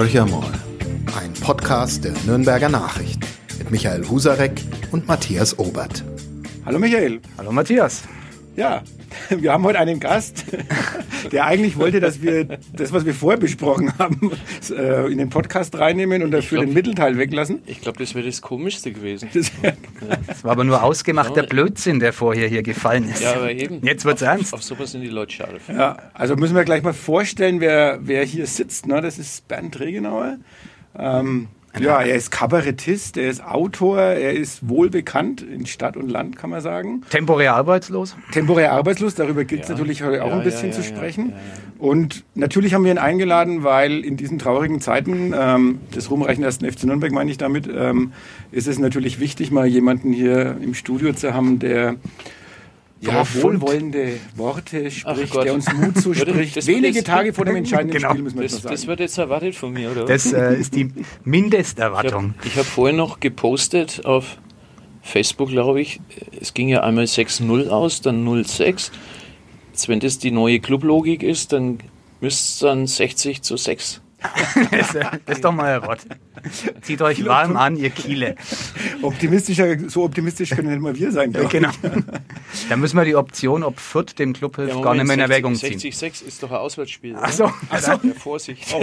Horcher mal, ein Podcast der Nürnberger Nachrichten mit Michael Husarek und Matthias Obert. Hallo Michael. Hallo Matthias. Ja, wir haben heute einen Gast, der eigentlich wollte, dass wir das, was wir vorher besprochen haben, äh, in den Podcast reinnehmen und dafür glaub, den Mittelteil weglassen. Ich glaube, das wäre das Komischste gewesen. Das, das, war aber nur ausgemachter Blödsinn, der vorher hier gefallen ist. Ja, aber eben. Jetzt wird's ernst. Auf sowas sind die Leute scharf. Ja, also müssen wir gleich mal vorstellen, wer, wer hier sitzt. Ne? Das ist Bernd Regenauer. Ähm, ja, er ist Kabarettist, er ist Autor, er ist wohlbekannt in Stadt und Land, kann man sagen. Temporär arbeitslos? Temporär arbeitslos, darüber gilt es ja. natürlich heute auch ja, ein bisschen ja, zu sprechen. Und natürlich haben wir ihn eingeladen, weil in diesen traurigen Zeiten ähm, des ruhmreichen ersten FC Nürnberg, meine ich damit, ähm, ist es natürlich wichtig, mal jemanden hier im Studio zu haben, der ja, wohlwollende Worte spricht, der uns Mut zuspricht. Das Wenige das, Tage vor dem entscheidenden genau. Spiel müssen wir das, das sagen. Das wird jetzt erwartet von mir, oder? Das äh, ist die Mindesterwartung. Ich habe hab vorhin noch gepostet auf Facebook, glaube ich. Es ging ja einmal 6-0 aus, dann 0-6. Wenn das die neue Clublogik ist, dann müsste es dann 60 zu 6 das, ist doch mal ein Wort. Zieht euch warm an, ihr Kiele. Optimistischer, so optimistisch können nicht mal wir sein. Genau. Da müssen wir die Option, ob Fürth dem Club hilft, ja, gar nicht mehr in Erwägung ziehen. 60-6 ist doch ein Auswärtsspiel. Ach so. Ach so. Ja, Vorsicht. Oh.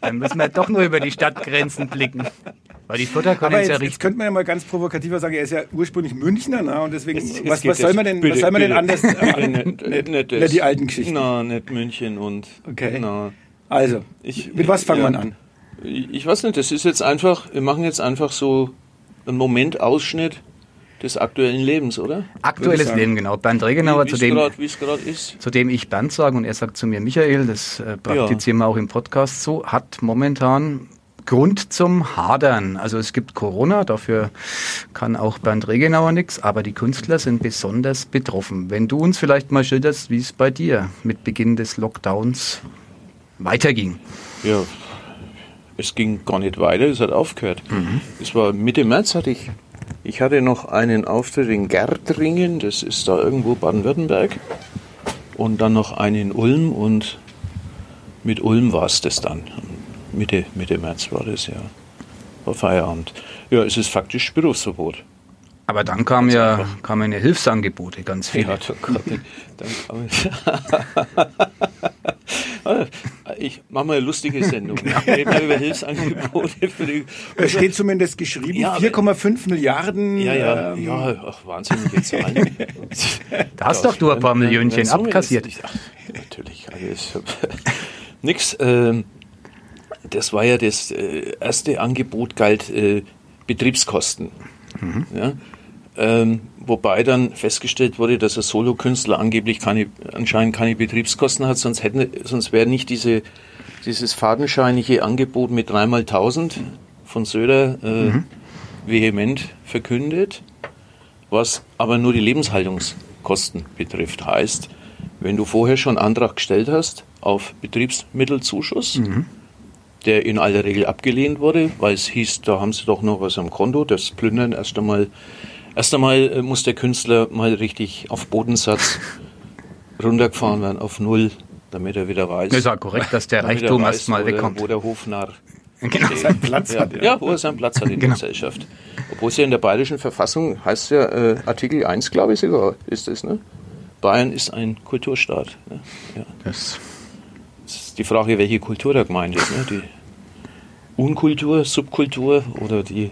Dann müssen wir doch nur über die Stadtgrenzen blicken. Weil die Fürther können Aber jetzt, ja richtig. Jetzt könnte man ja mal ganz provokativer sagen, er ist ja ursprünglich Münchner, ne? und deswegen, es, es was, was, soll man denn, bitte, was soll man denn anders, äh, nicht, nicht, nicht, nicht, die alten Geschichten? Nein, nicht München und, okay. Na, also, ich, mit was fangen wir an? Ich weiß nicht, das ist jetzt einfach, wir machen jetzt einfach so einen Momentausschnitt des aktuellen Lebens, oder? Aktuelles Leben, genau. Bernd Regenauer, zu, dem, ist. zu dem ich Bernd sage und er sagt zu mir Michael, das äh, praktizieren ja. wir auch im Podcast so, hat momentan Grund zum Hadern. Also es gibt Corona, dafür kann auch Bernd Regenauer nichts, aber die Künstler sind besonders betroffen. Wenn du uns vielleicht mal schilderst, wie es bei dir mit Beginn des Lockdowns weiterging. Ja, es ging gar nicht weiter, es hat aufgehört. Mhm. Es war Mitte März hatte ich, ich hatte noch einen Auftritt in Gärtringen, das ist da irgendwo Baden-Württemberg. Und dann noch einen in Ulm und mit Ulm war es das dann. Mitte, Mitte März war das, ja. War Feierabend. Ja, es ist faktisch Berufsverbot. Aber dann kam ja kamen ja Hilfsangebote, ganz viele. Ja, dann kam ich mache mal eine lustige Sendung. Genau. Wir über Hilfsangebote. Für die es steht zumindest geschrieben, ja, 4,5 Milliarden. Ja, ja, ähm, ja, ach, wahnsinnige Zahlen. da hast doch du ein paar Millionchen abkassiert. Ach, natürlich, alles. Nix. Ähm, das war ja das äh, erste Angebot, galt äh, Betriebskosten. Mhm. Ja? Ähm, wobei dann festgestellt wurde, dass ein Solokünstler angeblich keine, anscheinend keine Betriebskosten hat, sonst, hätten, sonst wäre nicht diese, dieses fadenscheinige Angebot mit dreimal tausend von Söder äh, mhm. vehement verkündet, was aber nur die Lebenshaltungskosten betrifft. Heißt, wenn du vorher schon Antrag gestellt hast auf Betriebsmittelzuschuss, mhm. der in aller Regel abgelehnt wurde, weil es hieß, da haben sie doch noch was am Konto, das plündern erst einmal Erst einmal äh, muss der Künstler mal richtig auf Bodensatz runtergefahren werden, auf Null, damit er wieder weiß. Das ist auch korrekt, dass der Reichtum erst mal wegkommt. Wo der Hofnarr genau. seinen Platz ja, hat. Ja. ja, wo er seinen Platz hat in genau. der Gesellschaft. Obwohl es ja in der bayerischen Verfassung heißt ja, äh, Artikel 1, glaube ich sogar, ist es, ne? Bayern ist ein Kulturstaat. Ne? Ja. Das. das ist die Frage, welche Kultur da gemeint ist. Ne? Die Unkultur, Subkultur oder die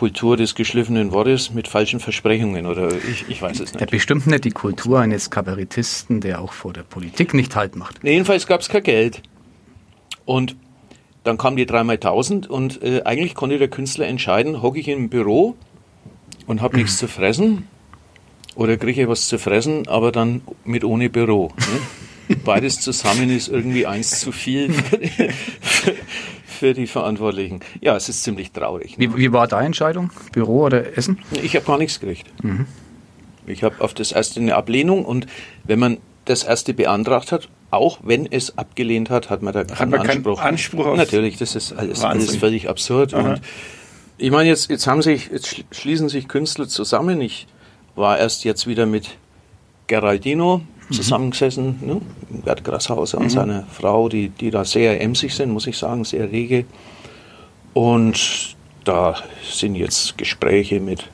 Kultur des geschliffenen Wortes mit falschen Versprechungen oder ich, ich weiß es nicht. Ja, bestimmt nicht die Kultur eines Kabarettisten, der auch vor der Politik nicht Halt macht. Nee, jedenfalls gab es kein Geld. Und dann kam die dreimal tausend und äh, eigentlich konnte der Künstler entscheiden, hocke ich im Büro und habe nichts zu fressen oder kriege ich was zu fressen, aber dann mit ohne Büro. Ne? Beides zusammen ist irgendwie eins zu viel für, für die Verantwortlichen. Ja, es ist ziemlich traurig. Ne? Wie, wie, war deine Entscheidung? Büro oder Essen? Ich habe gar nichts gekriegt. Mhm. Ich habe auf das erste eine Ablehnung und wenn man das erste beantragt hat, auch wenn es abgelehnt hat, hat man da keinen man Anspruch. Keinen Anspruch Natürlich, das ist alles, alles völlig absurd. Aha. Und ich meine, jetzt, jetzt haben sich, jetzt schließen sich Künstler zusammen. Ich war erst jetzt wieder mit Geraldino zusammengesessen, ne? Gerd Grasshauser und seine Frau, die, die da sehr emsig sind, muss ich sagen, sehr rege. Und da sind jetzt Gespräche mit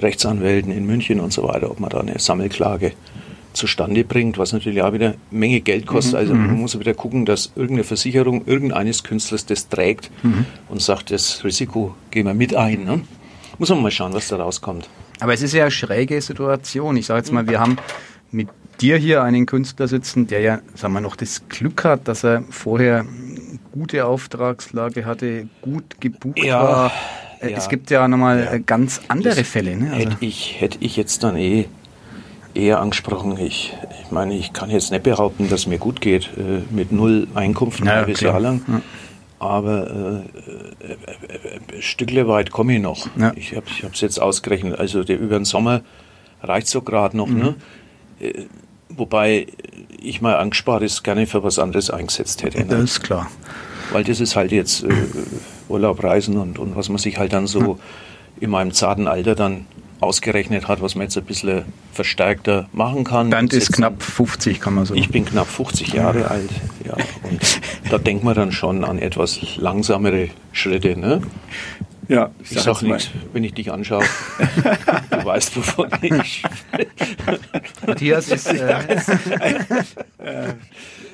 Rechtsanwälten in München und so weiter, ob man da eine Sammelklage zustande bringt, was natürlich auch wieder eine Menge Geld kostet. Also man muss wieder gucken, dass irgendeine Versicherung irgendeines Künstlers das trägt und sagt, das Risiko gehen wir mit ein. Ne? Muss man mal schauen, was da rauskommt. Aber es ist ja eine schräge Situation. Ich sage jetzt mal, wir haben mit dir hier einen Künstler sitzen, der ja, sagen wir noch, das Glück hat, dass er vorher gute Auftragslage hatte, gut gebucht Ja, war. Äh, ja. Es gibt ja nochmal Ja. äh, ganz andere Das Fälle. Ne? Also, Hätte ich, hätte ich jetzt dann eh eher angesprochen. Ich, ich meine, ich kann jetzt nicht behaupten, dass mir gut geht äh, mit null Einkunft ein Ja, halbes klar. Jahr lang. Ja. Aber äh, äh, äh, Stückle weit komme ich noch. Ja. Ich habe es jetzt ausgerechnet. Also der, über den Sommer reicht so gerade noch. Ne? Wobei ich mal Angespartes gerne für was anderes eingesetzt hätte. das Ne? ist klar. Weil das ist halt jetzt äh, Urlaub, Reisen und, und was man sich halt dann so in meinem zarten Alter dann ausgerechnet hat, was man jetzt ein bisschen verstärkter machen kann. Bernd ist knapp 50, kann man so. Ich bin knapp 50 Jahre alt, ja. Und da denkt man dann schon an etwas langsamere Schritte, ne? Ja, Ich sag jetzt mal, nichts, wenn ich dich anschaue. du weißt, wovon ich Matthias ist, äh,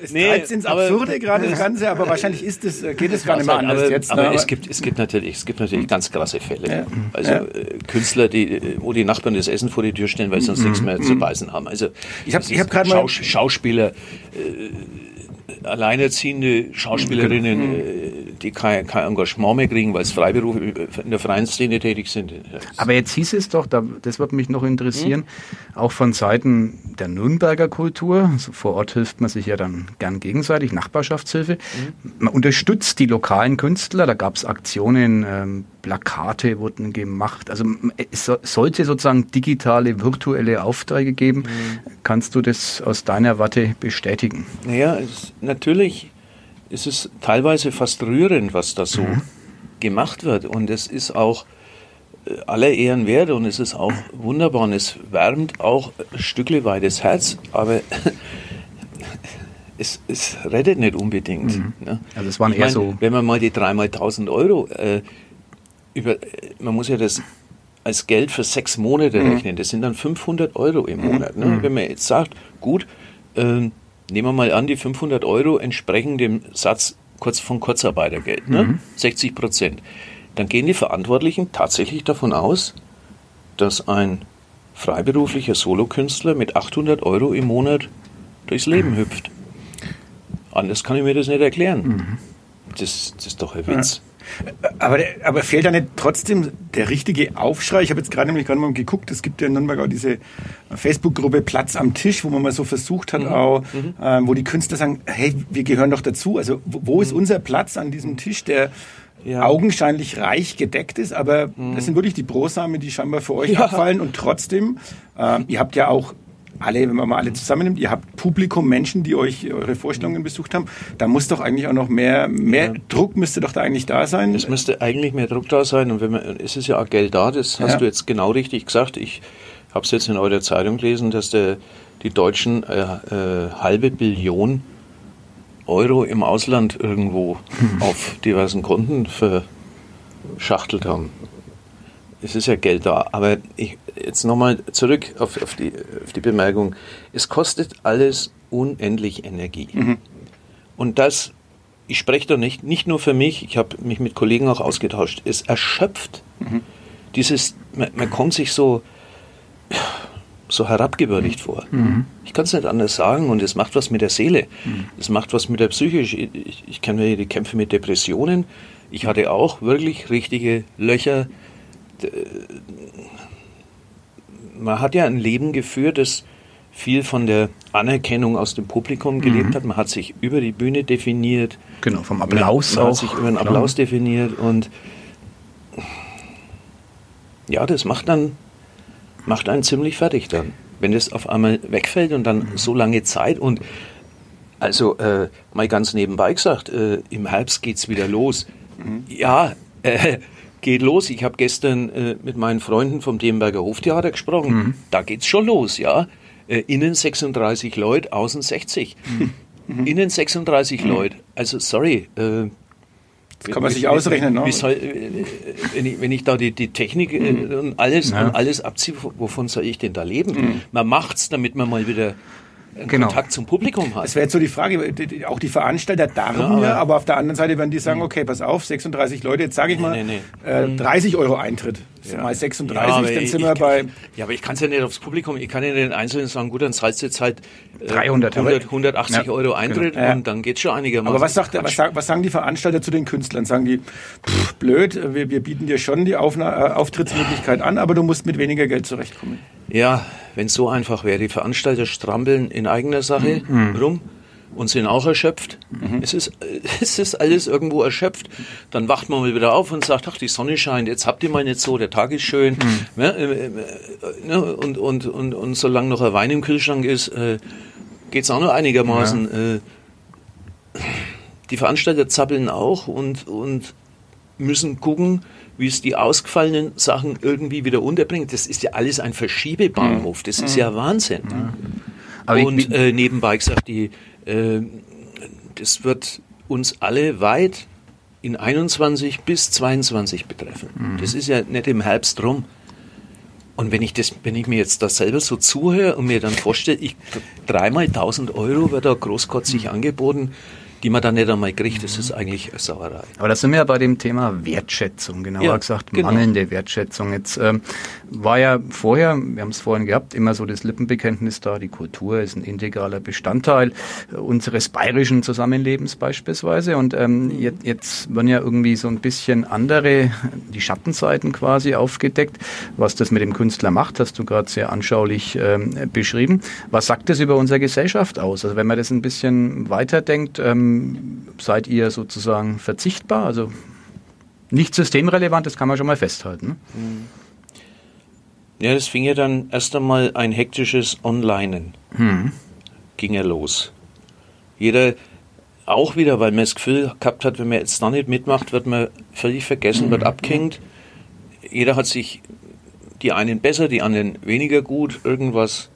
Es Nee, treibt ins aber- Absurde gerade das Ganze, aber wahrscheinlich ist es, äh, geht es gar nicht mehr anders aber, jetzt. aber ne? es gibt, es gibt natürlich, es gibt natürlich ganz krasse Fälle. Ja. Also Ja. äh, Künstler, die, äh, wo die Nachbarn das Essen vor die Tür stellen, weil sie sonst nichts mehr zu beißen haben. Also Ich hab- das ich ist hab mal- Schaus Schauspieler, äh, alleinerziehende Schauspielerinnen, Mhm. äh, die kein, kein Engagement mehr kriegen, weil es Freiberuf in der freien Szene tätig sind. aber jetzt hieß es doch, da, das würde mich noch interessieren, Hm? auch von Seiten der Nürnberger Kultur, also vor Ort hilft man sich ja dann gern gegenseitig, Nachbarschaftshilfe. Hm? Man unterstützt die lokalen Künstler, da gab es Aktionen, ähm, Plakate wurden gemacht. Also es so- sollte sozusagen digitale, virtuelle Aufträge geben. Hm. Kannst du das aus deiner Warte bestätigen? Naja, es, natürlich ist es teilweise fast rührend, was da so gemacht wird. Und es ist auch äh, aller Ehren wert und es ist auch wunderbar und es wärmt auch ein Stückle weit das Herz, aber es, es rettet nicht unbedingt. Ne? Also es waren Ich eher mein, so- Wenn man mal die dreimal 1000 Euro äh, über, man muss ja das als Geld für sechs Monate rechnen. Das sind dann 500 Euro im Monat. Ne? Wenn man jetzt sagt, gut, ähm, nehmen wir mal an, die 500 Euro entsprechen dem Satz kurz von Kurzarbeitergeld, ne? 60 Prozent. Dann gehen die Verantwortlichen tatsächlich davon aus, dass ein freiberuflicher Solokünstler mit 800 Euro im Monat durchs Leben hüpft. Anders kann ich mir das nicht erklären. Das, das ist doch ein Witz. Aber, der, aber fehlt da nicht trotzdem der richtige Aufschrei? Ich habe jetzt gerade nämlich gerade mal geguckt, es gibt ja in Nürnberg auch diese Facebook-Gruppe Platz am Tisch, wo man mal so versucht Mhm. hat, auch, ähm, wo die Künstler sagen, hey, wir gehören doch dazu. Also wo, wo ist unser Platz an diesem Tisch, der Mhm. Ja. Mhm. augenscheinlich reich gedeckt ist, aber das sind wirklich die Brosamen, die scheinbar für euch Ja. abfallen und trotzdem, ähm, ihr habt ja auch alle, wenn man mal alle zusammennimmt, ihr habt Publikum, Menschen, die euch eure Vorstellungen besucht haben, da muss doch eigentlich auch noch mehr, mehr Druck müsste doch da eigentlich da sein. Es müsste eigentlich mehr Druck da sein und wenn man, es ist ja auch Geld da, das hast Ja. du jetzt genau richtig gesagt. Ich habe es jetzt in eurer Zeitung gelesen, dass der, die Deutschen äh, äh, halbe Billion Euro im Ausland irgendwo auf diversen Konten verschachtelt haben. Es ist ja Geld da, aber ich, jetzt nochmal zurück auf, auf, die, auf die Bemerkung. Es kostet alles unendlich Energie. Und das, ich spreche da nicht, nicht nur für mich, ich habe mich mit Kollegen auch ausgetauscht, es erschöpft. Dieses, man, man kommt sich so, so herabgewürdigt vor. Ich kann es nicht anders sagen und es macht was mit der Seele. Es macht was mit der Psyche. Ich, ich, ich kenne die Kämpfe mit Depressionen. Ich hatte auch wirklich richtige Löcher. D- Man hat ja ein Leben geführt, das viel von der Anerkennung aus dem Publikum gelebt hat. Man hat sich über die Bühne definiert. Genau, vom Applaus man auch. hat sich über den. Applaus definiert und ja, das macht dann macht einen ziemlich fertig dann, wenn das auf einmal wegfällt und dann so lange Zeit und also äh, mal ganz nebenbei gesagt, äh, im Herbst geht's wieder los. Ja, äh, geht los. Ich habe gestern äh, mit meinen Freunden vom Demberger Hoftheater gesprochen. Da geht's schon los, ja. Äh, innen 36 Leute, außen 60. Mhm. Innen 36 mhm. Leute. Also sorry. Äh, das kann man sich ausrechnen, ne? Äh, wenn, ich, wenn ich da die, die Technik äh, mhm. und alles, ja. und alles abziehe, wovon soll ich denn da leben? Mhm. Man macht's, damit man mal wieder genau. Kontakt zum Publikum hat. Das wäre jetzt so die Frage, auch die Veranstalter darben ja, aber, aber, auf der anderen Seite werden die sagen, hm. okay, pass auf, 36 Leute, jetzt sage ich mal, nee, nee. Äh, 30 hm. Euro Eintritt. Ja. Mal 36, ja, dann sind wir bei... Ja, aber ich kann es ja nicht aufs Publikum, ich kann ja den Einzelnen sagen, gut, dann zahlst du jetzt halt äh, 300, 100, 180 ja. Euro Eintritt genau. und dann geht's schon einigermaßen. Aber was, sagt, was, was, sagen die Veranstalter zu den Künstlern? Sagen die, pff, blöd, wir, wir, bieten dir schon die Aufna äh, Auftrittsmöglichkeit an, aber du musst mit weniger Geld zurechtkommen. Ja, wenn es so einfach wäre. Die Veranstalter strampeln in eigener Sache mhm. rum und sind auch erschöpft. Mhm. Es, ist, es ist alles irgendwo erschöpft. Dann wacht man mal wieder auf und sagt, ach, die Sonne scheint, jetzt habt ihr mal nicht so, der Tag ist schön. Mhm. Ja, äh, äh, ne, und, und, und, und solange noch ein Wein im Kühlschrank ist, äh, geht es auch noch einigermaßen. Ja. Äh, die Veranstalter zappeln auch und, und müssen gucken, wie es die ausgefallenen Sachen irgendwie wieder unterbringt. Das ist ja alles ein Verschiebebahnhof. Das ist ja Wahnsinn. Und äh, nebenbei gesagt, die, das wird uns alle weit in 21 bis 22 betreffen. Mhm. Das ist ja nicht im Herbst rum. Und wenn ich das, wenn ich mir jetzt da selber so zuhöre und mir dann vorstelle, ich dreimal 1000 Euro wird da großkotzig mhm. angeboten, die man dann nicht einmal kriegt, das ist eigentlich eine Sauerei. Aber da sind wir ja bei dem Thema Wertschätzung, genauer ja, gesagt genau. mangelnde Wertschätzung. Jetzt ähm, war ja vorher, wir haben es vorhin gehabt, immer so das Lippenbekenntnis da, die Kultur ist ein integraler Bestandteil unseres bayerischen Zusammenlebens beispielsweise. Und ähm, jetzt, jetzt werden ja irgendwie so ein bisschen andere, die Schattenseiten quasi aufgedeckt. Was das mit dem Künstler macht, hast du gerade sehr anschaulich ähm, beschrieben. Was sagt das über unsere Gesellschaft aus? Also wenn man das ein bisschen weiterdenkt, ähm, seid ihr sozusagen verzichtbar? Also nicht systemrelevant, das kann man schon mal festhalten. Ne? Ja, das fing ja dann erst einmal ein hektisches Onlinen. Hm. Ging ja los. Jeder, auch wieder, weil man das Gefühl gehabt hat, wenn man jetzt da nicht mitmacht, wird man völlig vergessen, wird hm. abgehängt. Jeder hat sich, die einen besser, die anderen weniger gut, irgendwas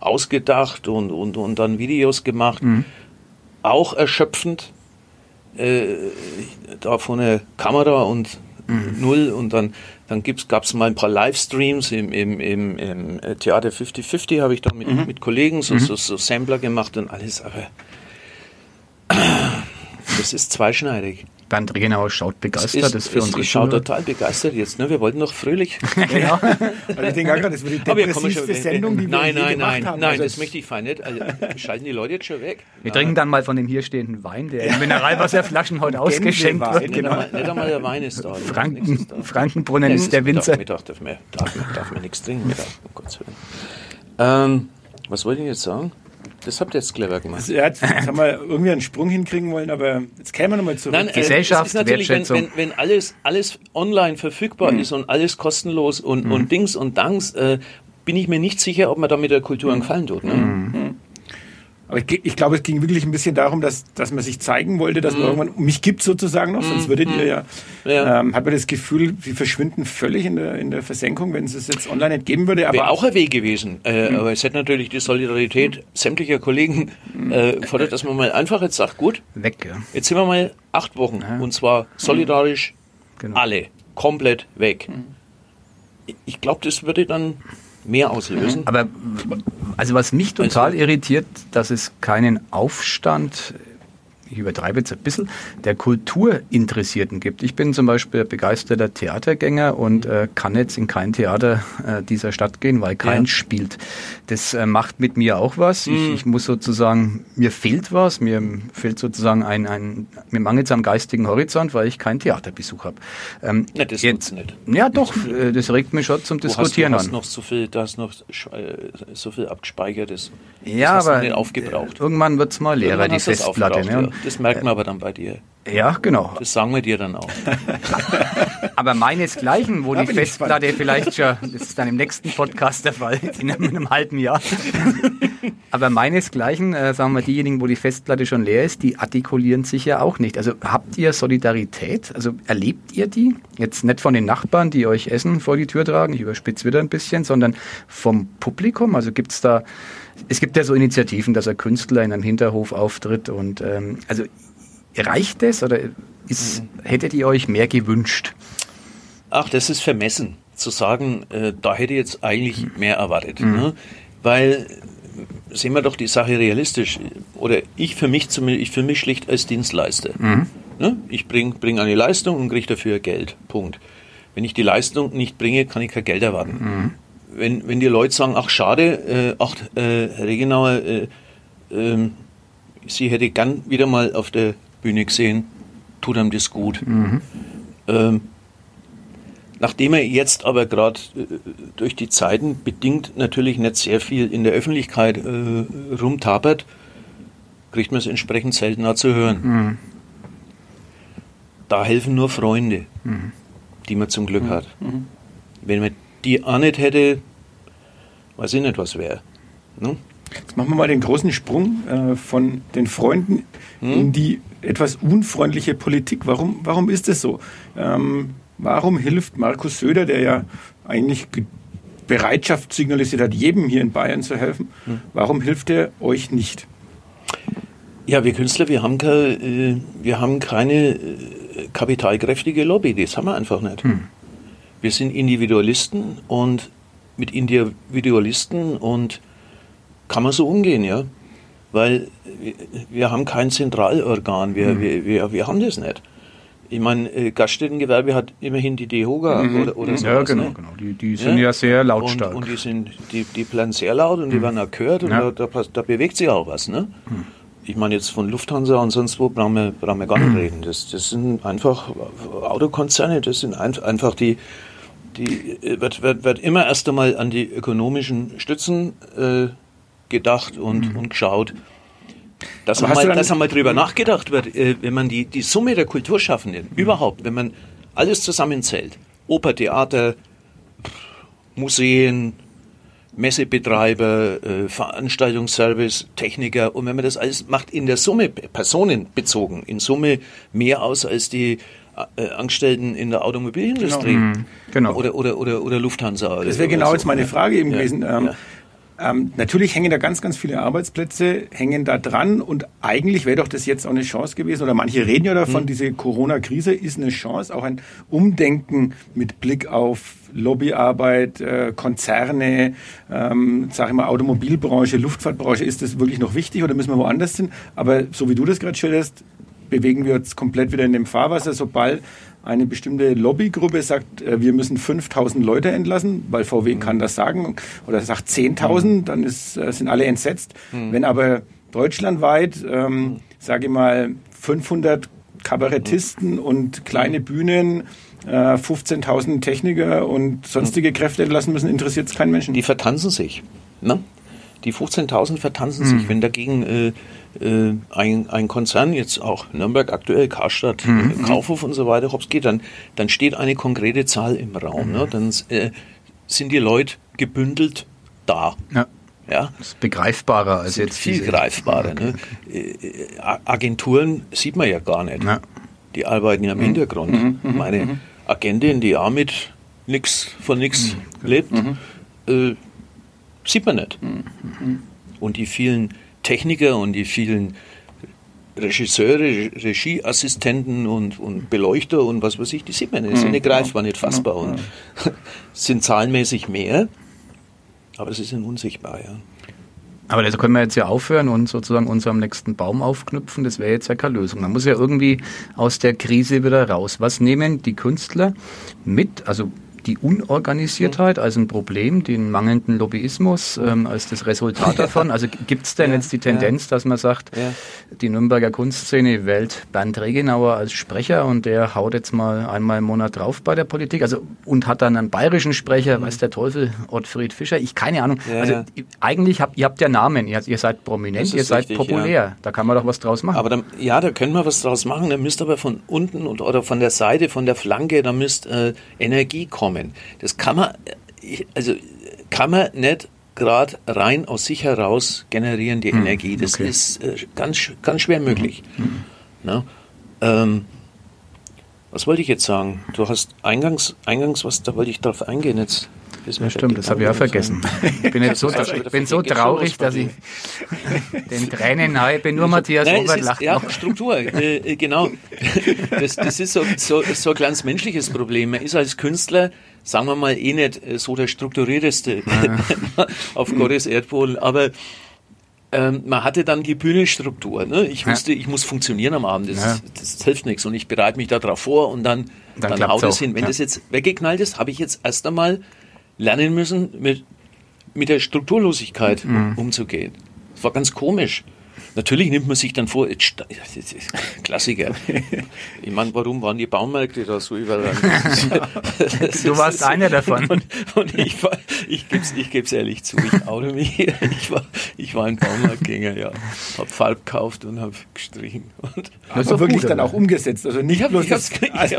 ausgedacht und, und, und dann Videos gemacht. Mhm auch erschöpfend. Äh, da vorne Kamera und mhm. null und dann, dann gab es mal ein paar Livestreams im, im, im, im Theater 50-50, habe ich da mit, mhm. mit Kollegen so, mhm. so, so Sampler gemacht und alles, aber das ist zweischneidig. Bernd Regenauer schaut begeistert. Ist, das für uns ich schaue total begeistert jetzt. Ne? Wir wollten noch fröhlich. ja. Also ich denke auch gerade, das wird die depressivste Sendung, die wir nein, nein, nein, haben. Nein, also das möchte ich fein nicht. Also, schalten die Leute jetzt schon weg. Wir ja. trinken dann mal von dem hier stehenden Wein, der in Mineralwasserflaschen heute ausgeschenkt wird. Genau. Nicht, einmal, der Wein ist da. Franken, da. Frankenbrunnen ja, ist der Winzer. Mittag darf man, darf, man, darf man nichts trinken. Mittag, um Gottes Willen. Ähm, was wollte ich jetzt sagen? Das habt ihr jetzt clever gemacht. Also, ja, jetzt haben wir irgendwie einen Sprung hinkriegen wollen, aber jetzt kämen wir nochmal zurück. Nein, äh, Gesellschaft, wenn, wenn, wenn, alles, alles online verfügbar mhm. ist und alles kostenlos und, mhm. und Dings und Danks, äh, bin ich mir nicht sicher, ob man damit der Kultur einen Gefallen tut. Ne? Mhm. Aber ich, ich, glaube, es ging wirklich ein bisschen darum, dass, dass man sich zeigen wollte, dass man mhm. irgendwann mich gibt sozusagen noch, sonst würdet ihr ja, ja. Ähm, hat man das Gefühl, wir verschwinden völlig in der, in der Versenkung, wenn es es jetzt online nicht geben würde. Aber Wäre auch ein Weg gewesen. Äh, mhm. Aber es hätte natürlich die Solidarität sämtlicher Kollegen mhm. äh, fordert, dass man mal einfach jetzt sagt, gut, weg. Ja. Jetzt sind wir mal acht Wochen ja. und zwar solidarisch genau. alle, komplett weg. Mhm. Ich glaube, das würde dann mehr auslösen. Aber also was mich total irritiert, dass es keinen Aufstand ich übertreibe jetzt ein bisschen, der Kulturinteressierten gibt. Ich bin zum Beispiel begeisterter Theatergänger und äh, kann jetzt in kein Theater äh, dieser Stadt gehen, weil keins ja. spielt. Das äh, macht mit mir auch was. Mhm. Ich, ich, muss sozusagen, mir fehlt was, mir fehlt sozusagen ein, ein mir mangelt es am geistigen Horizont, weil ich keinen Theaterbesuch habe. Ähm, ja, das jetzt, nicht. Ja, doch, äh, das regt mich schon zum du Diskutieren hast, du hast an. Noch so viel, du hast noch äh, so viel abgespeichertes. Ja, aber aufgebraucht. irgendwann wird es mal leerer, die Festplatte. Ne? Das merkt man aber dann bei dir. Ja, genau. Das sagen wir dir dann auch. aber meinesgleichen, wo da die Festplatte vielleicht schon, das ist dann im nächsten Podcast der Fall, in einem, in einem halben Jahr. aber meinesgleichen, äh, sagen wir, diejenigen, wo die Festplatte schon leer ist, die artikulieren sich ja auch nicht. Also habt ihr Solidarität? Also erlebt ihr die? Jetzt nicht von den Nachbarn, die euch Essen vor die Tür tragen, ich überspitze wieder ein bisschen, sondern vom Publikum? Also gibt es da, es gibt ja so Initiativen, dass ein Künstler in einem Hinterhof auftritt und ähm, also reicht das oder ist, hättet ihr euch mehr gewünscht? Ach, das ist vermessen zu sagen, äh, da hätte ich jetzt eigentlich mehr erwartet. Mhm. Ne? Weil sehen wir doch die Sache realistisch. Oder ich für mich zumindest, ich für mich schlicht als Dienstleister. Mhm. Ne? Ich bringe bring eine Leistung und kriege dafür Geld. Punkt. Wenn ich die Leistung nicht bringe, kann ich kein Geld erwarten. Mhm. Wenn, wenn die Leute sagen, ach schade, äh, ach äh, Regenauer, äh, äh, sie hätte gern wieder mal auf der Bühne gesehen, tut einem das gut. Mhm. Ähm, nachdem er jetzt aber gerade äh, durch die Zeiten bedingt natürlich nicht sehr viel in der Öffentlichkeit äh, rumtapert, kriegt man es entsprechend seltener zu hören. Mhm. Da helfen nur Freunde, mhm. die man zum Glück mhm. hat. Mhm. Wenn man die auch nicht hätte, weiß ich nicht, was wäre. Ne? Jetzt machen wir mal den großen Sprung äh, von den Freunden hm? in die etwas unfreundliche Politik. Warum, warum ist es so? Ähm, warum hilft Markus Söder, der ja eigentlich Bereitschaft signalisiert hat, jedem hier in Bayern zu helfen, hm. warum hilft er euch nicht? Ja, wir Künstler, wir haben, keine, äh, wir haben keine äh, kapitalkräftige Lobby, das haben wir einfach nicht. Hm. Wir sind Individualisten und mit Individualisten und kann man so umgehen, ja weil wir haben kein Zentralorgan, wir, mhm. wir, wir, wir haben das nicht. Ich meine, äh, Gaststättengewerbe hat immerhin die DEHOGA mhm. oder, oder so. Ja, genau, ne? genau. Die, die sind ja, ja sehr lautstark. Und, und, die, sind, die, die planen sehr laut und die mhm. werden auch gehört und ja. da, da, da, bewegt sich auch was. Ne? Mhm. Ich meine, jetzt von Lufthansa und sonst wo brauchen wir, brauchen wir gar nicht reden. Das, das sind einfach Autokonzerne, das sind ein, einfach die, die wird, wird, wird immer erst einmal an die ökonomischen Stützen äh, gedacht und, mhm. und geschaut. Dass, man mal, dass einmal drüber nachgedacht wird, äh, wenn man die, die Summe der Kulturschaffenden mhm. überhaupt, wenn man alles zusammenzählt, Oper, Theater, Museen, Messebetreiber, äh, Veranstaltungsservice, Techniker und wenn man das alles macht in der Summe, personenbezogen, in Summe mehr aus als die äh, Angestellten in der Automobilindustrie genau. Mhm. genau. Oder, oder, oder, oder Lufthansa. Das wäre genau jetzt meine Frage eben ja. gewesen. Ähm, ja. Ähm, natürlich hängen da ganz, ganz viele Arbeitsplätze, hängen da dran und eigentlich wäre doch das jetzt auch eine Chance gewesen, oder manche reden ja davon, mhm. diese Corona-Krise ist eine Chance, auch ein Umdenken mit Blick auf Lobbyarbeit, äh, Konzerne, ähm, sag ich mal Automobilbranche, Luftfahrtbranche, ist das wirklich noch wichtig oder müssen wir woanders hin? Aber so wie du das gerade schilderst, bewegen wir uns komplett wieder in dem Fahrwasser, sobald eine bestimmte Lobbygruppe sagt, äh, wir müssen 5000 Leute entlassen, weil VW mhm. kann das sagen, oder sagt 10.000, mhm. dann ist, äh, sind alle entsetzt. Mhm. Wenn aber deutschlandweit, ähm, mhm. sage ich mal, 500 Kabarettisten mhm. und kleine. Bühnen, äh, 15.000 Techniker und sonstige Kräfte entlassen müssen, interessiert es keinen Menschen. Die vertanzen sich. Ne? Die 15.000 vertanzen sich. Wenn dagegen äh, äh, ein, ein Konzern, jetzt auch Nürnberg aktuell, Karstadt, mhm. Äh, Kaufhof und so weiter, hops geht, dann, dann steht eine konkrete Zahl im Raum. Mhm. Ne? Dann äh, sind die Leute gebündelt da. Ja. Ja. Das ist begreifbarer als jetzt. Viel greifbarer. Okay. Ne? Agenturen sieht man ja gar nicht. Ja. Die arbeiten ja im mhm. Hintergrund. Mhm. mhm. Meine mhm. Agentin, die auch mit nix, von nichts mhm. lebt, äh, sieht man nicht. Und die vielen Techniker und die vielen Regisseure, Regieassistenten und, und Beleuchter und was weiß ich, die sieht man nicht. Die sind nicht greifbar, nicht fassbar und sind zahlenmäßig mehr, aber sie sind unsichtbar, ja. Aber da können wir jetzt ja aufhören und sozusagen unserem nächsten Baum aufknüpfen. Das wäre jetzt ja keine Lösung. Man muss ja irgendwie aus der Krise wieder raus. Was nehmen die Künstler mit? Also die Unorganisiertheit als ein Problem, den mangelnden Lobbyismus ähm, als das Resultat davon? Also gibt es denn ja, jetzt die Tendenz, ja. dass man sagt, ja. die Nürnberger Kunstszene wählt Bernd Regenauer als Sprecher und der haut jetzt mal einmal im Monat drauf bei der Politik? Also und hat dann einen bayerischen Sprecher, mhm. weiß der Teufel, Ottfried Fischer? Ich keine Ahnung. also eigentlich habt ihr habt ja Namen, ihr, ihr seid prominent, ihr seid richtig, populär. Da kann man doch was draus machen. Aber dann, ja, da können wir was draus machen. Da müsst aber von unten und, oder von der Seite, von der Flanke, da müsst äh, Energie kommen. Das kann man, äh, also kann man nicht gerade rein aus sich heraus generieren, die hm, Energie. Das okay. ist äh, ganz, ganz schwer möglich. Hm. Na, ähm, was wollte ich jetzt sagen? Du hast eingangs, eingangs was, da wollte ich drauf eingehen jetzt. Ja, stimmt, das habe ich auch vergessen. Ich bin, jetzt so, ich bin so traurig, dass ich den Tränen nahe bin. Nur Matthias Nein, Robert lacht Ja, noch. Struktur, äh, äh, genau. Das, das ist so, so, so ein kleines menschliches Problem. Man ist als Künstler, sagen wir mal, eh nicht äh, so der strukturierteste ja. auf Gottes Erdboden, aber ähm, man hatte dann die Bühnenstruktur. Ne? Ich wusste, ja. ich muss funktionieren am Abend. Das, ja. das, das, hilft nichts. Und ich bereite mich darauf vor und dann, dann, dann haut es hin. Wenn ja. das jetzt weggeknallt ist, habe ich jetzt erst einmal lernen müssen, mit, mit der Strukturlosigkeit mhm. umzugehen. Das war ganz komisch. Natürlich nimmt man sich dann vor, Klassiker. Ich meine, warum waren die Baumärkte da so überall? du warst einer davon. Und, und ich, ich gebe es ich geb's ehrlich zu, ich oute mich. Ich war, ich war ein Baumarktgänger, ja. Habe Farb gekauft und habe gestrichen. Und das ist wirklich gut, dann auch umgesetzt. Also nicht ich bloß das, also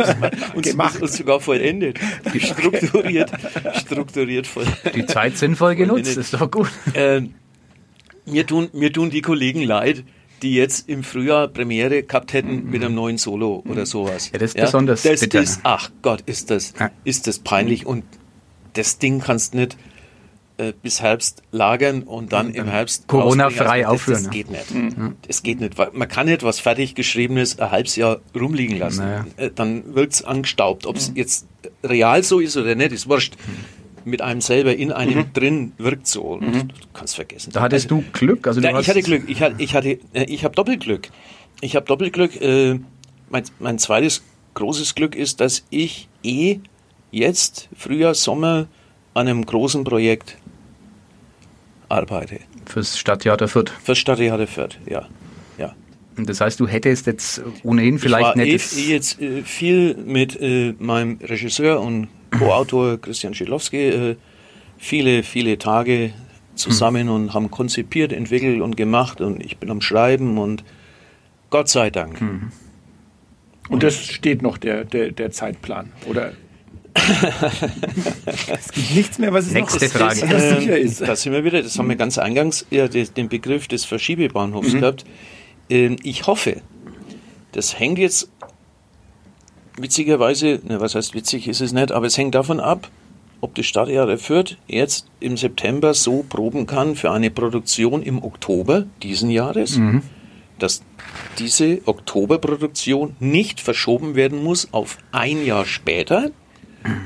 und gemacht und sogar vollendet. Strukturiert, strukturiert vollendet. Die Zeit sinnvoll genutzt, ist doch gut. Ähm, mir tun, mir tun die Kollegen leid, die jetzt im Frühjahr Premiere gehabt hätten mhm. mit einem neuen Solo oder sowas. Ja, das ist ja, besonders das bitter. Ist, ach Gott, ist das, ja. ist das peinlich und das Ding kannst nicht äh, bis Herbst lagern und dann im Herbst Corona-frei also, aufführen. Das, geht nicht. Mhm. Das geht nicht. Man kann nicht was fertig geschriebenes ein halbes Jahr rumliegen lassen. Naja. Äh, dann wird's angestaubt. Ob es mhm. jetzt real so ist oder nicht, ist wurscht. Mhm mit einem selber in einem mhm. drin wirkt so. Mhm. Du kannst vergessen. Da hattest also, du Glück. Also du da, ich hatte Glück. Ich hatte, ich hatte, äh, ich habe Doppelglück. Ich habe Doppelglück. Äh, mein, mein zweites großes Glück ist, dass ich eh jetzt Frühjahr, Sommer an einem großen Projekt arbeite. Fürs Stadttheater Fürth. Fürs Stadttheater Fürth, ja. ja. Und das heißt, du hättest jetzt ohnehin vielleicht ich war eh, jetzt äh, viel mit äh, meinem Regisseur und Co-Autor Christian Schilowski äh, viele, viele Tage zusammen mhm. und haben konzipiert, entwickelt und gemacht und ich bin am Schreiben und Gott sei Dank. Mhm. Und das steht noch, der, der, der Zeitplan, oder? es gibt nichts mehr, was es Nächste noch Frage. Ist, äh, sicher ist. Da sind wir wieder, das haben wir ganz eingangs ja, den Begriff des Verschiebebahnhofs mhm. gehabt. Ähm, ich hoffe, das hängt jetzt witzigerweise, ne, was heißt witzig ist es nicht, aber es hängt davon ab, ob das Stadttheater Fürth jetzt im September so proben kann für eine Produktion im Oktober diesen Jahres, mhm. dass diese Oktoberproduktion nicht verschoben werden muss auf ein Jahr später,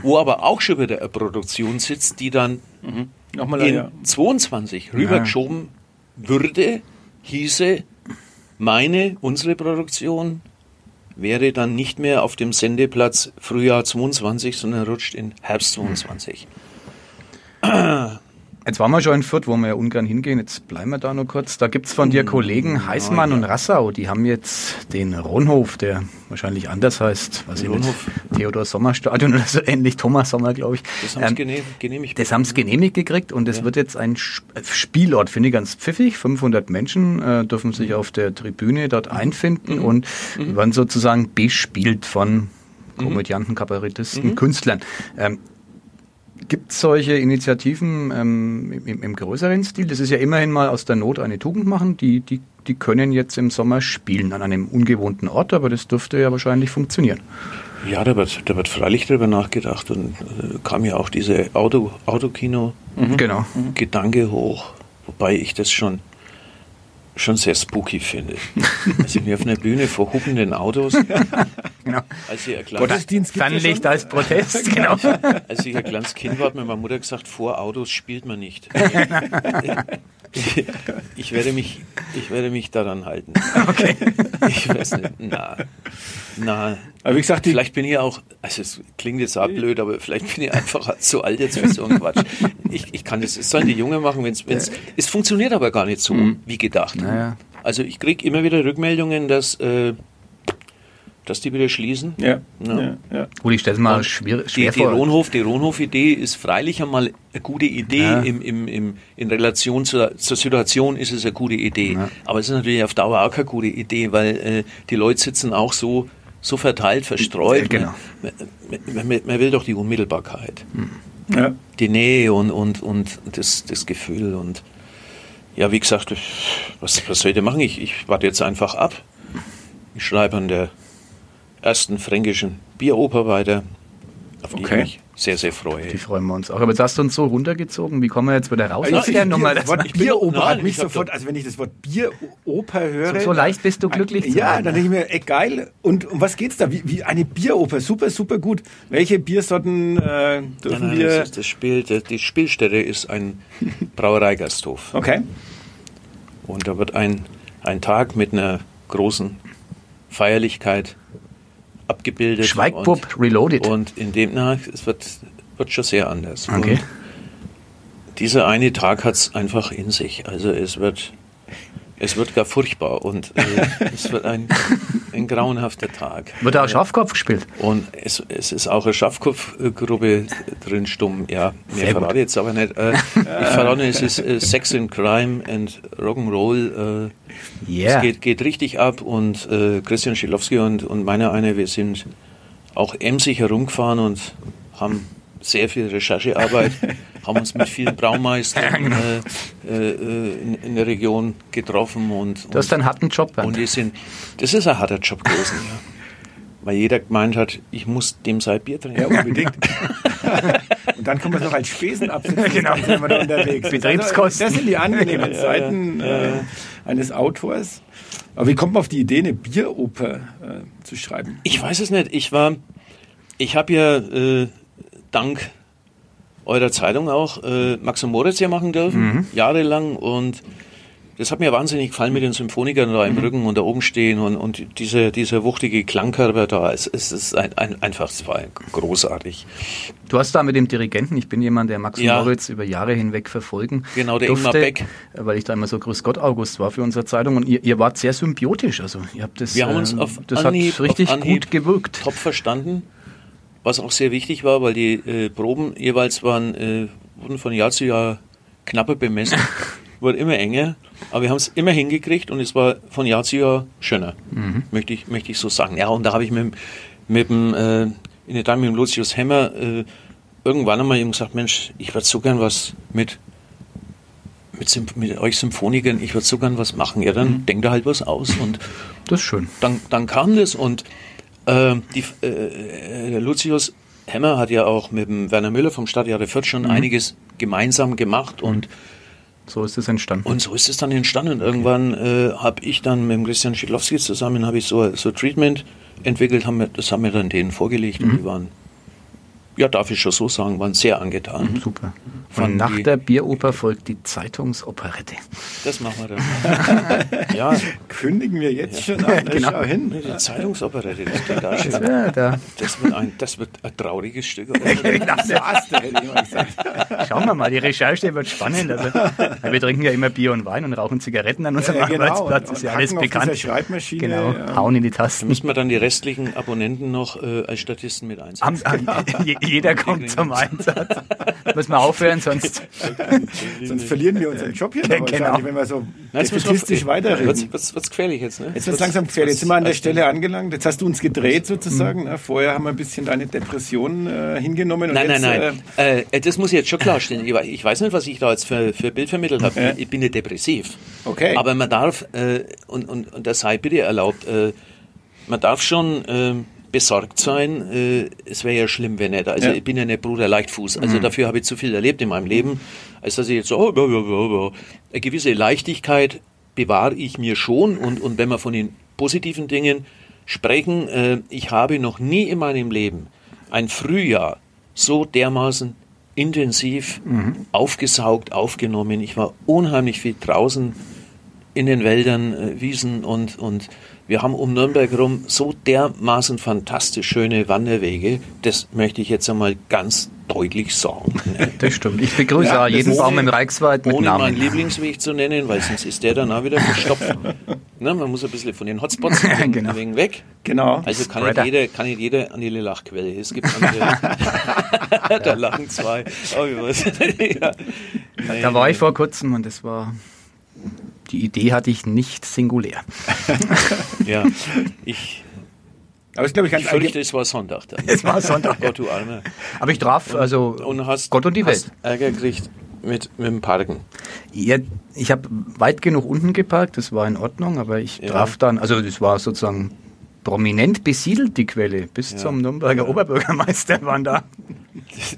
wo aber auch schon wieder eine Produktion sitzt, die dann mhm. in ja. 22 rübergeschoben ja. würde, hieße meine, unsere Produktion wäre dann nicht mehr auf dem Sendeplatz Frühjahr 22, sondern rutscht in Herbst 22. Hm. Jetzt waren wir schon in Fürth, wo wir ja ungern hingehen. Jetzt bleiben wir da nur kurz. Da gibt es von dir hm. Kollegen Heißmann ja, ja. und Rassau. Die haben jetzt den Ronhof, der wahrscheinlich anders heißt, was ich nicht, Theodor Sommer Stadion oder so ähnlich, Thomas Sommer, glaube ich. Das haben sie ähm, genehmigt. Das haben sie genehmigt gekriegt und es ja. wird jetzt ein Spielort, finde ich ganz pfiffig. 500 Menschen äh, dürfen sich auf der Tribüne dort einfinden mhm. und mhm. werden sozusagen bespielt von mhm. Komödianten, Kabarettisten, mhm. Künstlern. Ähm, Gibt es solche Initiativen ähm, im, im, größeren Stil? Das ist ja immerhin mal aus der Not eine Tugend machen. Die, die, die können jetzt im Sommer spielen an einem ungewohnten Ort, aber das dürfte ja wahrscheinlich funktionieren. Ja, da wird, da wird freilich drüber nachgedacht und äh, kam ja auch diese Auto, Autokino-Gedanke mhm. hoch, wobei ich das schon schon sehr spooky finde. Also wir auf einer Bühne vor huppenden Autos. genau. Als ich ein Gottesdienst Fernlicht als Protest, genau. Als ich ein kleines Kind war, hat mir meine Mutter gesagt, vor Autos spielt man nicht. ich, werde mich, ich werde mich daran halten. Okay. Ich weiß nicht. Na, na. Aber wie gesagt, vielleicht bin ich auch, also es klingt jetzt auch blöd, aber vielleicht bin ich einfach zu alt jetzt für so einen Quatsch. Ich, ich kann das, es sollen die Jungen machen, wenn es, es funktioniert aber gar nicht so, mhm. wie gedacht. Naja. Also ich kriege immer wieder Rückmeldungen, dass äh, dass die wieder schließen. Ja. ja. ja, ja. Gut, ich stelle es mal schwer, schwer die, die Ronhof, die Ronhof-Idee ist freilich einmal eine gute Idee. Ja. Im, im, im, in Relation zur, zur Situation ist es eine gute Idee. Ja. Aber es ist natürlich auf Dauer auch keine gute Idee, weil äh, die Leute sitzen auch so, so verteilt, verstreut. Genau. Man, man, man will doch die Unmittelbarkeit. Ja. Die Nähe und, und, und das, das Gefühl. Und ja, wie gesagt, was, was soll ich denn machen? Ich, ich warte jetzt einfach ab. Ich schreibe an der ersten fränkischen Bieroper weiter, auf die okay. ich mich sehr, sehr freue. Die freuen wir uns auch. Aber jetzt hast du uns so runtergezogen. Wie kommen wir jetzt wieder raus also aus der Nummer? Das Wort Bieroper hat mich sofort, also wenn ich das Wort Bieroper höre. So, so leicht bist du glücklich zu Ja, dann denke ich mir, ey, geil. Und um was geht's da? Wie, wie eine Bieroper. Super, super gut. Welche Biersorten äh, dürfen nein, nein, wir? Das, das Spiel, das, die Spielstätte ist ein Brauereigasthof. Okay. Und da wird ein, ein Tag mit einer großen Feierlichkeit abgebildet. Schweigbub Reloaded. Und in dem, na, es wird, wird schon sehr anders. Okay. Und dieser eine Tag hat es einfach in sich. Also es wird es wird gar furchtbar und äh, es wird ein, ein grauenhafter Tag. Wird da auch Schafkopf gespielt? Und es, es ist auch eine Schafkopfgruppe drin, stumm. Ja, mehr verrate jetzt aber nicht. Äh, ich verrate, es ist äh, Sex and Crime and Rock'n'Roll. Äh, yeah. Es geht, geht richtig ab und äh, Christian Schilowski und, und meiner eine, wir sind auch emsig herumgefahren und haben sehr viel Recherchearbeit, haben uns mit vielen Braumeistern genau. äh, äh, in, in, der Region getroffen. Und, und, du hast einen harten Job. Und die sind, das ist ein harter Job gewesen, ja. Weil jeder gemeint hat, ich muss dem sein Bier trinken. Ja, unbedingt. und dann kommen wir noch als Spesen absetzen, genau. dann sind wir da unterwegs. Betriebskosten. das sind die angenehmen Seiten äh, eines Autors. Aber wie kommt man auf die Idee, eine Bieroper äh, zu schreiben? Ich weiß es nicht. Ich war, ich habe ja äh, dank eurer Zeitung auch äh, Max und Moritz ja machen dürfen, mhm. jahrelang. Und das hat mir wahnsinnig gefallen mit den Symphonikern da im mhm. Rücken und da oben stehen und, und diese, dieser wuchtige Klangkörper da. Es, es ist ein, ein, einfach, es war großartig. Du hast da mit dem Dirigenten, ich bin jemand, der Max ja. Moritz über Jahre hinweg verfolgen Genau, der durfte, Ingmar Beck. Weil ich da immer so Grüß Gott August war für unsere Zeitung und ihr, ihr wart sehr symbiotisch. Also ihr habt das, Wir haben uns äh, auf das Anhieb, hat richtig gut gewirkt. Top verstanden was auch sehr wichtig war, weil die äh, Proben jeweils waren, äh, wurden von Jahr zu Jahr knapper bemessen, wurde immer enger, aber wir haben es immer hingekriegt und es war von Jahr zu Jahr schöner, mhm. möchte, ich, möchte ich so sagen. Ja, und da habe ich mit, mit dem, äh, in der Time mit dem Lucius Hemmer äh, irgendwann einmal ihm gesagt, Mensch, ich würde so gern was mit mit, mit, euch Symphonikern, ich würde so gern was machen. Ja, dann mhm. denkt er halt was aus. Und das ist schön. Dann, dann kam das und äh, die, äh, der Lucius Hemmer hat ja auch mit dem Werner Müller vom Stadtjahre Fürth schon mhm. einiges gemeinsam gemacht und so ist es entstanden. Und so ist es dann entstanden. Und irgendwann äh, habe ich dann mit dem Christian Schidlowski zusammen habe ich so so Treatment entwickelt, haben wir, das haben wir dann denen vorgelegt mhm. und die waren ja, darf ich schon so sagen, waren sehr angetan. Mhm, super. Von nach der Bieroper folgt die Zeitungsoperette. Das machen wir dann. ja. Kündigen wir jetzt schon an. genau. Schau hin. Die Zeitungsoperette, das klingt da schon. Ja, da. Das, wird ein, das wird ein trauriges Stück. genau, Schauen wir mal, die Recherche wird spannend. Also, wir trinken ja immer Bier und Wein und rauchen Zigaretten an unserem ja, genau. Arbeitsplatz. Das ist ja alles bekannt. Schreibmaschine. Genau, ja. hauen in die Tasten. Da müssen wir dann die restlichen Abonnenten noch äh, als Statisten mit einsetzen. Am, am, jeder kommt zum Einsatz. Müssen wir aufhören, sonst. sonst verlieren wir unseren Job hier noch genau. wenn wir so statistisch weiterreden. Wird wird's gefährlich jetzt, ne? Jetzt wird langsam gefährlich. Jetzt sind wir an der Stelle angelangt. Jetzt hast du uns gedreht sozusagen. Mhm. Vorher haben wir ein bisschen deine Depression äh, hingenommen. nein, jetzt, nein, nein, äh, äh, das muss ich jetzt schon klarstellen. Ich weiß nicht, was ich da jetzt für, für Bild vermittelt habe. Ja. Ich bin nicht depressiv. Okay. Aber man darf, äh, und, und, und das sei bitte erlaubt, äh, man darf schon ähm, besorgt sein. Äh, es wäre ja schlimm, wenn nicht. Also ja. ich bin ja nicht Bruder Leichtfuß. Also mhm. dafür habe ich zu viel erlebt in meinem Leben, als dass ich jetzt so, oh, oh, oh, eine gewisse Leichtigkeit bewahre ich mir schon. Und, und wenn wir von den positiven Dingen sprechen, äh, ich habe noch nie in meinem Leben ein Frühjahr so dermaßen intensiv mhm. aufgesaugt, aufgenommen. Ich war unheimlich viel draußen in den Wäldern, äh, Wiesen und, und wir haben um Nürnberg herum so dermaßen fantastisch schöne Wanderwege. Das möchte ich jetzt einmal ganz deutlich sagen. Das stimmt. Ich begrüße ja, jeden ohne, Baum im Reichswald mit Ohne Namen. meinen Lieblingsweg zu nennen, weil sonst ist der dann auch wieder verstopft. ne, man muss ein bisschen von den Hotspots genau. weg. Genau. Also kann nicht, jeder, kann nicht jeder an die Lachquelle. Es gibt andere, da lachen zwei. Oh, ja. Da war ich vor kurzem und das war die Idee hatte ich nicht singulär. ja, ich. Aber ich glaube, ich, ich fürchte, es war Sonntag. Dann. Es war Sonntag. Gott, du Arme. Aber ich traf also und hast, Gott und die Welt. Ärger gekriegt mit, mit dem Parken. Ja, ich habe weit genug unten geparkt, das war in Ordnung, aber ich ja. traf dann, also das war sozusagen prominent besiedelt, die Quelle. Bis ja. zum Nürnberger ja. Oberbürgermeister waren da.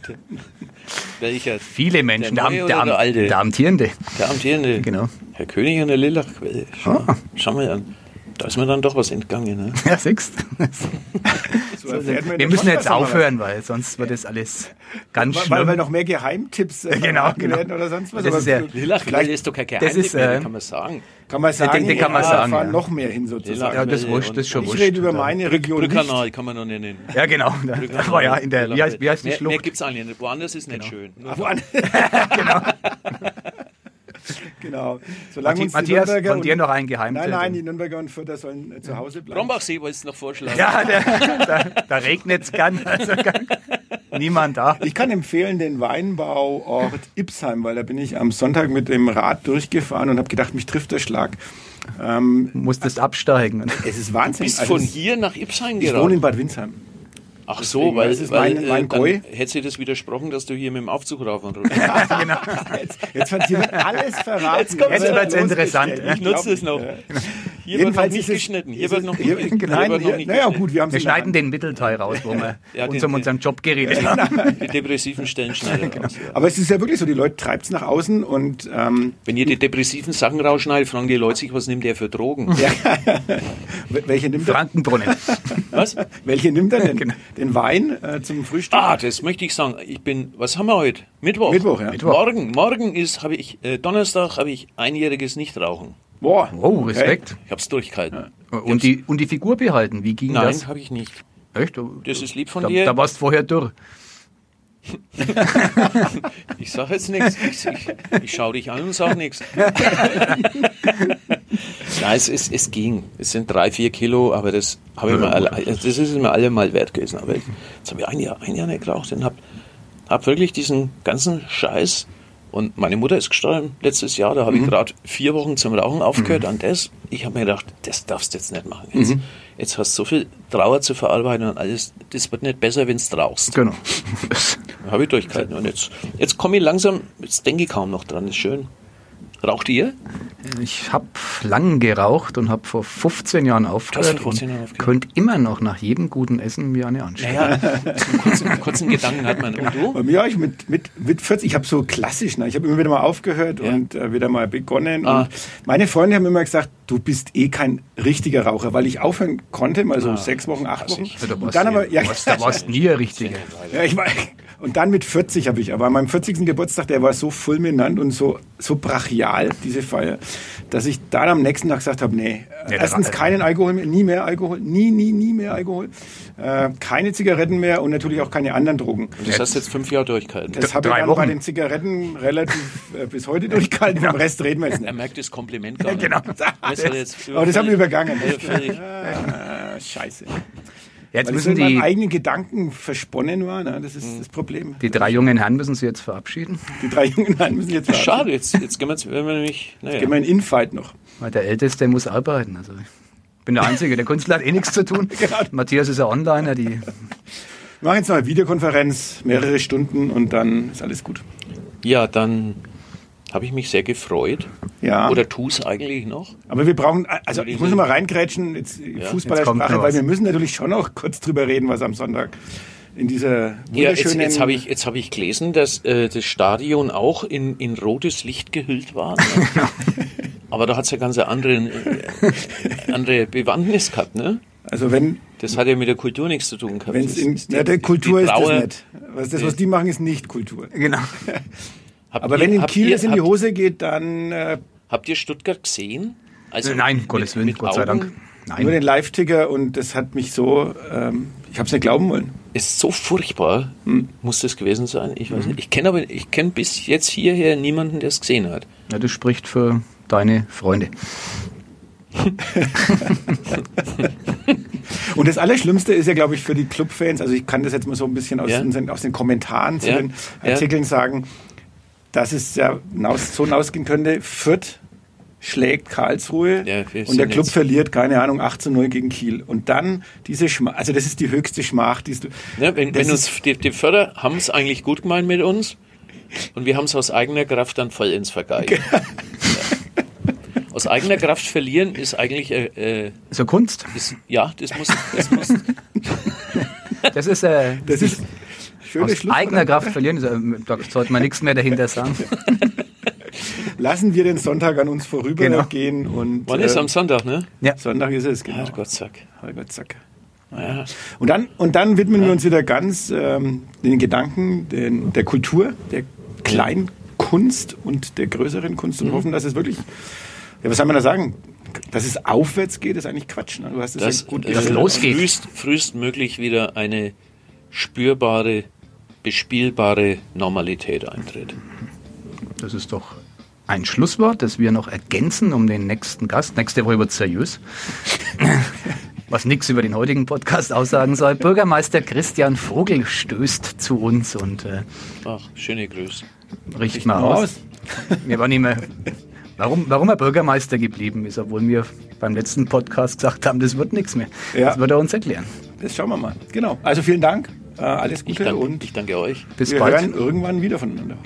Welcher? Viele Menschen, der, der, der, der, amtierende. Der amtierende. Genau. Herr König an der Lillachquelle. Schau, ah. schau mal an. Da ist mir dann doch was entgangen. Ne? Ja, siehst so Wir müssen jetzt aufhören, weil sonst wird das alles ganz weil, schlimm. Weil, noch mehr Geheimtipps äh, genau, genau. werden oder sonst was. Das ist ja, Lillachquelle ist doch kein Geheimtipp ist, mehr, äh, kann man sagen. Kann man sagen, den, den kann man ja, sagen, fahren ja. noch mehr hin sozusagen. Ja, das, wurscht, das ist schon Ich wurscht. rede über meine Region Brückkanal kann man noch nennen. Ja, genau. Aber ja, in der, wie heißt, wie heißt die mehr, Schlucht? Mehr gibt es eigentlich nicht. Woanders ist nicht genau. schön. genau. genau. Solange uns Matthias, die von dir noch ein Geheimtipp. Nein, nein, die Nürnberger und Fürther sollen äh, zu Hause bleiben. Brombachsee wolltest du noch vorschlagen. Ja, da, da regnet es gern. Also niemand da. Ich kann empfehlen den Weinbauort Ipsheim, weil da bin ich am Sonntag mit dem Rad durchgefahren und habe gedacht, mich trifft der Schlag. Ähm, du musstest absteigen. Es ist Wahnsinn. Du bist von hier nach Ipsheim geraten? Ich wohne in Bad Windsheim. Ach so, weil, das ist weil mein, mein äh, hätte sie das widersprochen, dass du hier mit dem Aufzug rauf und runter ja, genau. Jetzt, jetzt jemand alles verraten. Jetzt, jetzt wird es interessant. Ich nutze es noch. Hier Jedenfalls wird noch nicht geschnitten. Hier wird noch nicht, nicht naja, gut, wir, wir schneiden den Mittelteil raus, wo wir ja, uns um unseren Job geredet haben. Die depressiven Stellen schneiden genau. raus. Ja. Aber es ist ja wirklich so, die Leute treibt es nach außen und... Ähm, Wenn ihr die depressiven Sachen rausschneidet, fragen die Leute sich, was nimmt der für Drogen? Welche nimmt? Frankenbrunnen. Was? Welche nimmt er denn? Genau. Den Wein äh, zum Frühstück? Ah, das möchte ich sagen. Ich bin, was haben wir heute? Mittwoch. Mittwoch, ja. Mittwoch. Morgen, morgen ist, habe ich, äh, Donnerstag habe ich einjähriges Nichtrauchen. Boah, oh, Respekt. Okay. Ich habe es durchgehalten. Ja. Und, die, und die Figur behalten, wie ging Nein, das? Nein, habe ich nicht. Echt? Das ist lieb von da, dir. Da warst du vorher dürr. ich sage jetzt nichts. Ich, ich, ich schaue dich an und sage nichts. Nein, es, es, es ging. Es sind drei, vier Kilo, aber das, habe ich mir alle, das ist mir alle mal wert gewesen. Aber jetzt habe ich ein Jahr, ein Jahr nicht geraucht und habe hab wirklich diesen ganzen Scheiß und meine Mutter ist gestorben letztes Jahr, da habe mhm. ich gerade vier Wochen zum Rauchen aufgehört mhm. an das. Ich habe mir gedacht, das darfst du jetzt nicht machen. Jetzt, mhm. jetzt hast du so viel Trauer zu verarbeiten und alles. Das wird nicht besser, wenn du rauchst. Genau. habe ich durchgehalten. Und jetzt, jetzt komme ich langsam, jetzt denke ich kaum noch dran, ist schön. Raucht ihr? Ich habe lang geraucht und habe vor 15 Jahren aufgehört und könnte immer noch nach jedem guten Essen mir eine anschauen. Naja, einen kurzen, kurzen Gedanken hat man. Und du? Bei mir ich mit, mit, mit 40, ich habe so klassisch, ne? ich habe immer wieder mal aufgehört ja. und äh, wieder mal begonnen. Ah. Und meine Freunde haben immer gesagt, du bist eh kein richtiger Raucher, weil ich aufhören konnte, mal so ah, sechs Wochen, acht Wochen. Also, und dann aber, ja, da warst nie ein richtiger. Ja, ich war, und dann mit 40 habe ich, aber an meinem 40. Geburtstag, der war so fulminant und so, so brachial, diese Feier, dass ich dann am nächsten Tag gesagt habe, nee, nee erstens keinen Alkohol mehr, nie mehr Alkohol, nie, nie, nie mehr Alkohol, äh, keine Zigaretten mehr und natürlich auch keine anderen Drogen. Und das hast du jetzt fünf Jahre durchgehalten? Das habe ich dann Wochen. bei den Zigaretten relativ äh, bis heute durchgehalten, ja. vom Rest reden wir jetzt nicht. Er merkt das Kompliment gar nicht. genau. Das aber das haben wir übergangen. Ah, scheiße. Jetzt Weil müssen die eigenen Gedanken versponnen war, ne? das ist mhm. das Problem. Die drei jungen Herren müssen Sie jetzt verabschieden. Die drei jungen Herren müssen jetzt verabschieden. Schade, jetzt, jetzt gehen wir, jetzt, wenn wir nämlich. Naja. Jetzt gehen wir in Infight noch. Weil der Älteste muss arbeiten. Also ich bin der Einzige. Der Künstler hat eh nichts zu tun. genau. Matthias ist ja Onliner. Die wir machen jetzt noch eine Videokonferenz, mehrere Stunden und dann ist alles gut. Ja, dann habe ich mich sehr gefreut. Ja. Oder tu es eigentlich noch? Aber wir brauchen, also ich muss noch mal reingrätschen, jetzt ja. Fußballersprache, weil wir müssen natürlich schon noch kurz drüber reden, was am Sonntag in dieser ja, jetzt, jetzt habe ich jetzt habe ich gelesen, dass äh, das Stadion auch in, in rotes Licht gehüllt war. Ne? Aber da hat es ja ganz eine andere, äh, andere Bewandtnis gehabt, ne? Also wenn Das hat ja mit der Kultur nichts zu tun gehabt. Wenn's in, die, ja, der Kultur ist das nicht. Was, das, was die machen, ist nicht Kultur. Genau. Aber ihr, wenn in Kiel es in die Hose geht, dann... Äh, habt ihr Stuttgart gesehen? Also Nein, Gottes Willen, Gott sei Dank. Nein. Nur den Live-Ticker und das hat mich so, ähm, ich habe es nicht glauben wollen. Ist so furchtbar, hm. muss das gewesen sein. Ich weiß mhm. nicht. Ich kenne aber, ich kenne bis jetzt hierher niemanden, der es gesehen hat. Ja, das spricht für deine Freunde. und das Allerschlimmste ist ja, glaube ich, für die Clubfans, also ich kann das jetzt mal so ein bisschen aus, ja. den, aus den, Kommentaren zu ja. den Artikeln ja. sagen, dass es ja so hinausgehen könnte, Fürth schlägt Karlsruhe ja, und der Club verliert, keine Ahnung, 8 zu 0 gegen Kiel. Und dann diese Schmach, also das ist die höchste Schmach, die du. Ja, wenn, wenn uns die, die Förder haben es eigentlich gut gemeint mit uns und wir haben es aus eigener Kraft dann voll ins Vergeigen. ja. Aus eigener Kraft verlieren ist eigentlich äh, äh so Kunst. Ist, ja, das muss, das muss. das ist äh, das ist Schöne aus eigener Kraft verlieren, da sollte man nichts mehr dahinter sagen. lassen wir den Sonntag an uns vorübergehen. Genau. Und, Wann äh, ist am Sonntag, ne? Ja. Sonntag ist es, genau. Gott. Gott zack. Ja. Und, dann, und dann widmen ja. wir uns wieder ganz ähm, den Gedanken den, der Kultur, der Kleinkunst und der größeren Kunst und mhm. hoffen, dass es wirklich, ja, was soll man da sagen? Dass es aufwärts geht, ist eigentlich Quatsch. Ne? Du hast es das, ja gut dass es losgeht. Frühst, frühestmöglich wieder eine spürbare, bespielbare Normalität eintritt. Das ist doch ein Schlusswort, das wir noch ergänzen um den nächsten Gast. Nächste Woche wird seriös. Was nichts über den heutigen Podcast aussagen soll. Bürgermeister Christian Vogel stößt zu uns und äh, Ach, schöne Grüße. Richt mal aus. Wir waren nicht mehr. Warum, warum er Bürgermeister geblieben ist, obwohl wir beim letzten Podcast gesagt haben, das wird nichts mehr. Ja. Das wird er uns erklären. Das schauen wir mal. Genau. Also vielen Dank. Äh, alles Gute ich danke, und ich danke euch. Bis wir bald. hören irgendwann wieder voneinander.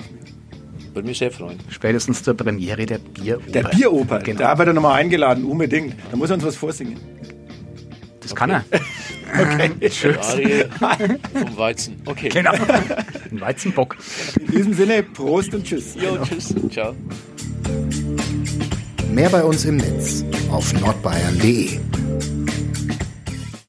Würde mich sehr freuen. Spätestens zur Premiere der Bieroper. Der Bieroper, genau. da wird er nochmal eingeladen, unbedingt. Da muss er uns was vorsingen. Das okay. kann er. okay, tschüss. vom Weizen. Okay. Genau. Ein Weizenbock. In diesem Sinne, Prost und Tschüss. Jo, genau. tschüss. Ciao. Mehr bei uns im Netz auf nordbayern.de